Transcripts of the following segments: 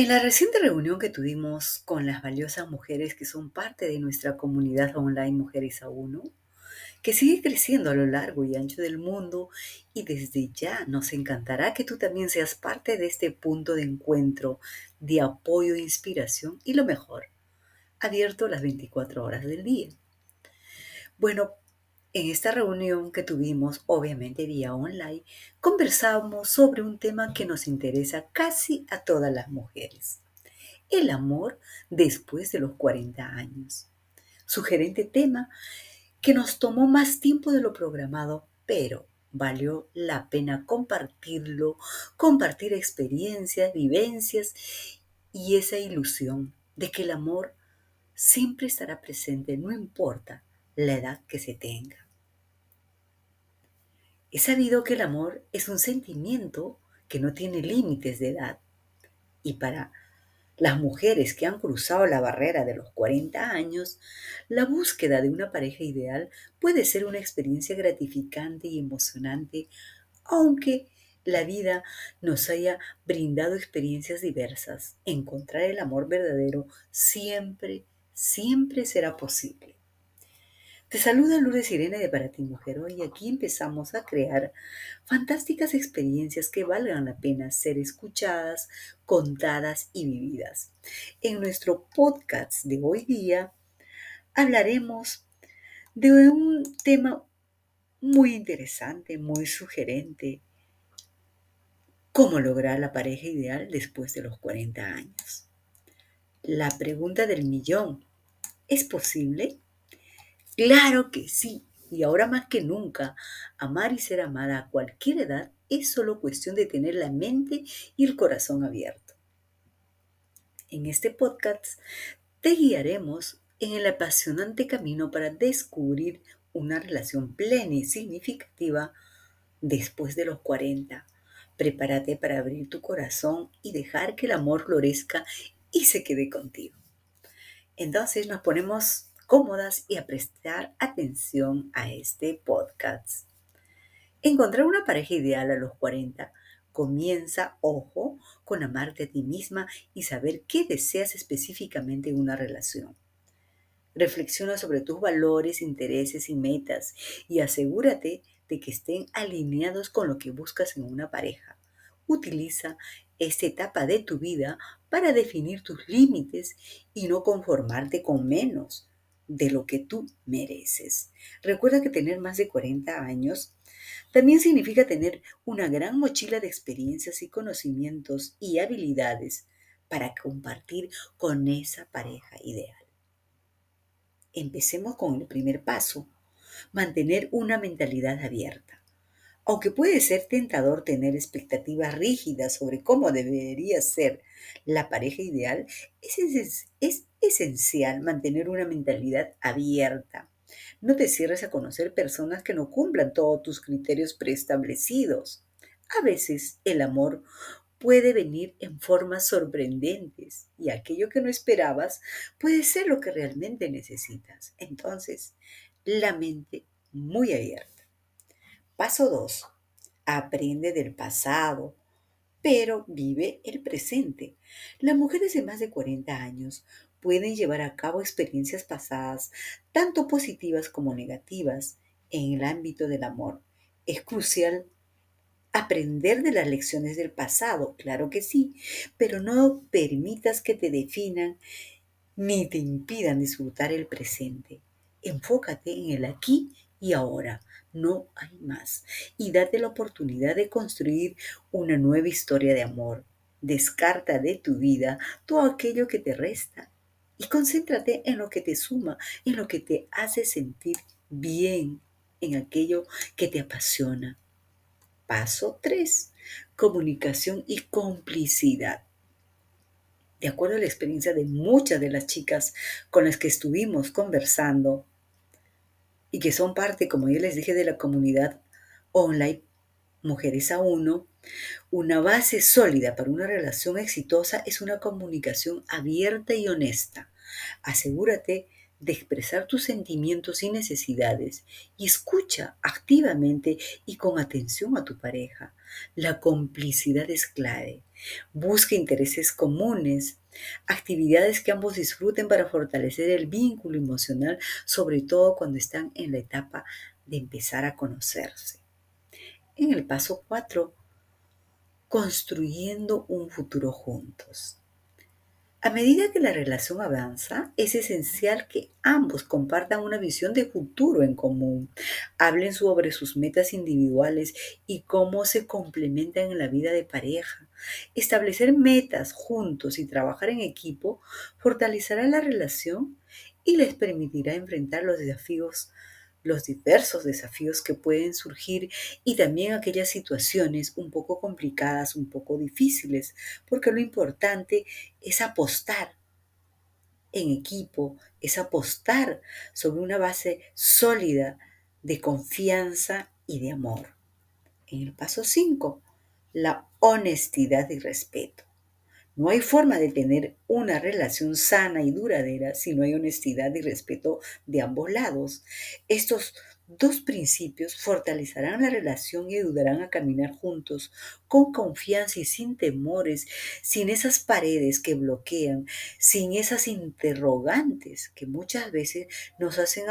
En la reciente reunión que tuvimos con las valiosas mujeres que son parte de nuestra comunidad online Mujeres a Uno, que sigue creciendo a lo largo y ancho del mundo y desde ya nos encantará que tú también seas parte de este punto de encuentro, de apoyo, e inspiración y lo mejor, abierto las 24 horas del día. Bueno, en esta reunión que tuvimos, obviamente vía online, conversamos sobre un tema que nos interesa casi a todas las mujeres. El amor después de los 40 años. Sugerente tema que nos tomó más tiempo de lo programado, pero valió la pena compartirlo, compartir experiencias, vivencias y esa ilusión de que el amor siempre estará presente, no importa la edad que se tenga. He sabido que el amor es un sentimiento que no tiene límites de edad y para las mujeres que han cruzado la barrera de los 40 años, la búsqueda de una pareja ideal puede ser una experiencia gratificante y emocionante, aunque la vida nos haya brindado experiencias diversas. Encontrar el amor verdadero siempre, siempre será posible. Te saluda Lourdes Irene de Para ti Mujer. Hoy aquí empezamos a crear fantásticas experiencias que valgan la pena ser escuchadas, contadas y vividas. En nuestro podcast de hoy día hablaremos de un tema muy interesante, muy sugerente. ¿Cómo lograr la pareja ideal después de los 40 años? La pregunta del millón. ¿Es posible? Claro que sí. Y ahora más que nunca, amar y ser amada a cualquier edad es solo cuestión de tener la mente y el corazón abierto. En este podcast te guiaremos en el apasionante camino para descubrir una relación plena y significativa después de los 40. Prepárate para abrir tu corazón y dejar que el amor florezca y se quede contigo. Entonces nos ponemos cómodas y a prestar atención a este podcast. Encontrar una pareja ideal a los 40 comienza, ojo, con amarte a ti misma y saber qué deseas específicamente en una relación. Reflexiona sobre tus valores, intereses y metas y asegúrate de que estén alineados con lo que buscas en una pareja. Utiliza esta etapa de tu vida para definir tus límites y no conformarte con menos de lo que tú mereces. Recuerda que tener más de 40 años también significa tener una gran mochila de experiencias y conocimientos y habilidades para compartir con esa pareja ideal. Empecemos con el primer paso, mantener una mentalidad abierta. Aunque puede ser tentador tener expectativas rígidas sobre cómo debería ser la pareja ideal, es, es esencial mantener una mentalidad abierta. No te cierres a conocer personas que no cumplan todos tus criterios preestablecidos. A veces el amor puede venir en formas sorprendentes y aquello que no esperabas puede ser lo que realmente necesitas. Entonces, la mente muy abierta. Paso 2. Aprende del pasado, pero vive el presente. Las mujeres de más de 40 años pueden llevar a cabo experiencias pasadas, tanto positivas como negativas, en el ámbito del amor. Es crucial aprender de las lecciones del pasado, claro que sí, pero no permitas que te definan ni te impidan disfrutar el presente. Enfócate en el aquí y ahora no hay más. Y date la oportunidad de construir una nueva historia de amor. Descarta de tu vida todo aquello que te resta y concéntrate en lo que te suma, en lo que te hace sentir bien, en aquello que te apasiona. Paso 3. Comunicación y complicidad. De acuerdo a la experiencia de muchas de las chicas con las que estuvimos conversando, y que son parte, como ya les dije, de la comunidad online Mujeres a Uno, una base sólida para una relación exitosa es una comunicación abierta y honesta. Asegúrate de expresar tus sentimientos y necesidades y escucha activamente y con atención a tu pareja. La complicidad es clave. Busque intereses comunes, actividades que ambos disfruten para fortalecer el vínculo emocional, sobre todo cuando están en la etapa de empezar a conocerse. En el paso 4, construyendo un futuro juntos. A medida que la relación avanza, es esencial que ambos compartan una visión de futuro en común, hablen sobre sus metas individuales y cómo se complementan en la vida de pareja. Establecer metas juntos y trabajar en equipo fortalecerá la relación y les permitirá enfrentar los desafíos los diversos desafíos que pueden surgir y también aquellas situaciones un poco complicadas, un poco difíciles, porque lo importante es apostar en equipo, es apostar sobre una base sólida de confianza y de amor. En el paso 5, la honestidad y respeto. No hay forma de tener una relación sana y duradera si no hay honestidad y respeto de ambos lados. Estos dos principios fortalecerán la relación y ayudarán a caminar juntos con confianza y sin temores, sin esas paredes que bloquean, sin esas interrogantes que muchas veces nos hacen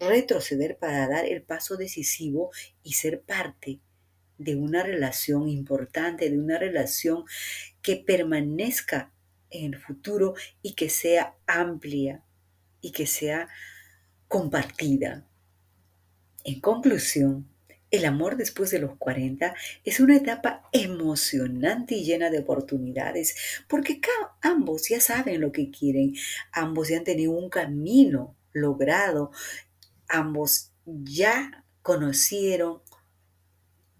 retroceder para dar el paso decisivo y ser parte de una relación importante, de una relación que permanezca en el futuro y que sea amplia y que sea compartida. En conclusión, el amor después de los 40 es una etapa emocionante y llena de oportunidades, porque ambos ya saben lo que quieren, ambos ya han tenido un camino logrado, ambos ya conocieron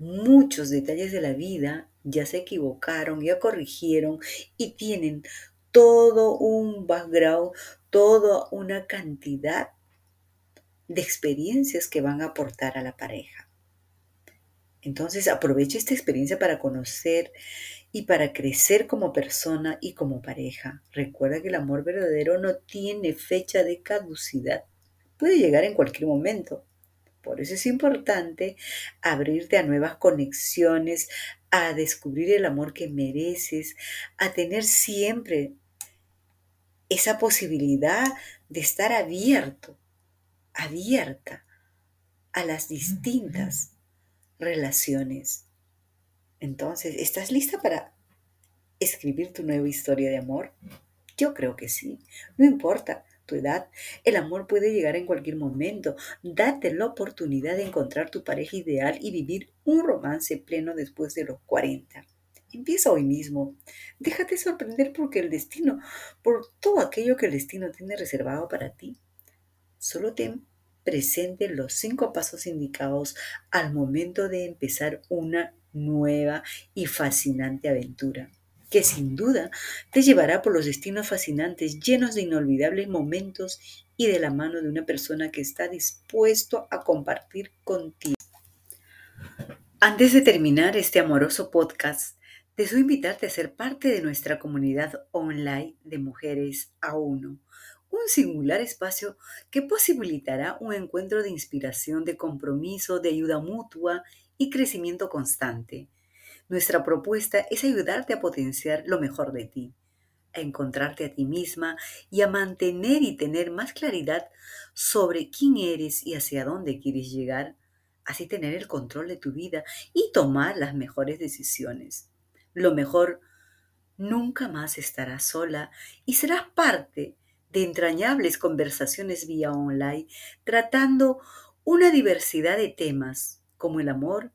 muchos detalles de la vida, ya se equivocaron, ya corrigieron y tienen todo un background, toda una cantidad de experiencias que van a aportar a la pareja. Entonces aprovecha esta experiencia para conocer y para crecer como persona y como pareja. Recuerda que el amor verdadero no tiene fecha de caducidad. Puede llegar en cualquier momento. Por eso es importante abrirte a nuevas conexiones, a descubrir el amor que mereces, a tener siempre esa posibilidad de estar abierto, abierta a las distintas relaciones. Entonces, ¿estás lista para escribir tu nueva historia de amor? Yo creo que sí. No importa edad, el amor puede llegar en cualquier momento. Date la oportunidad de encontrar tu pareja ideal y vivir un romance pleno después de los 40. Empieza hoy mismo. Déjate sorprender porque el destino, por todo aquello que el destino tiene reservado para ti. Solo ten presente los cinco pasos indicados al momento de empezar una nueva y fascinante aventura que sin duda te llevará por los destinos fascinantes llenos de inolvidables momentos y de la mano de una persona que está dispuesto a compartir contigo. Antes de terminar este amoroso podcast, deseo invitarte a ser parte de nuestra comunidad online de Mujeres a Uno, un singular espacio que posibilitará un encuentro de inspiración, de compromiso, de ayuda mutua y crecimiento constante nuestra propuesta es ayudarte a potenciar lo mejor de ti, a encontrarte a ti misma y a mantener y tener más claridad sobre quién eres y hacia dónde quieres llegar, así tener el control de tu vida y tomar las mejores decisiones. Lo mejor, nunca más estarás sola y serás parte de entrañables conversaciones vía online tratando una diversidad de temas como el amor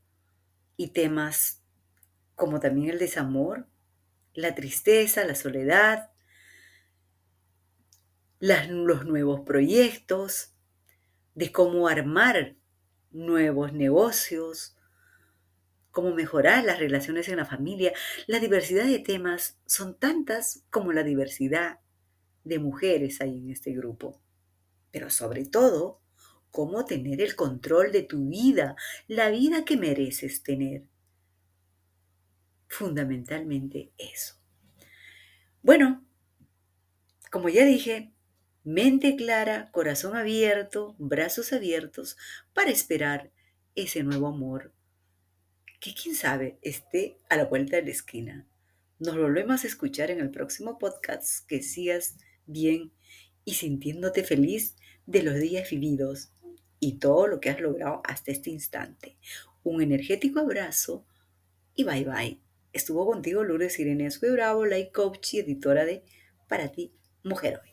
y temas como también el desamor, la tristeza, la soledad, los nuevos proyectos, de cómo armar nuevos negocios, cómo mejorar las relaciones en la familia. La diversidad de temas son tantas como la diversidad de mujeres hay en este grupo. Pero sobre todo, cómo tener el control de tu vida, la vida que mereces tener fundamentalmente eso. Bueno, como ya dije, mente clara, corazón abierto, brazos abiertos para esperar ese nuevo amor que quién sabe esté a la vuelta de la esquina. Nos volvemos a escuchar en el próximo podcast. Que sigas bien y sintiéndote feliz de los días vividos y todo lo que has logrado hasta este instante. Un energético abrazo y bye bye. Estuvo contigo Lourdes Irene y Bravo, life coach y editora de Para ti, Mujer Hoy.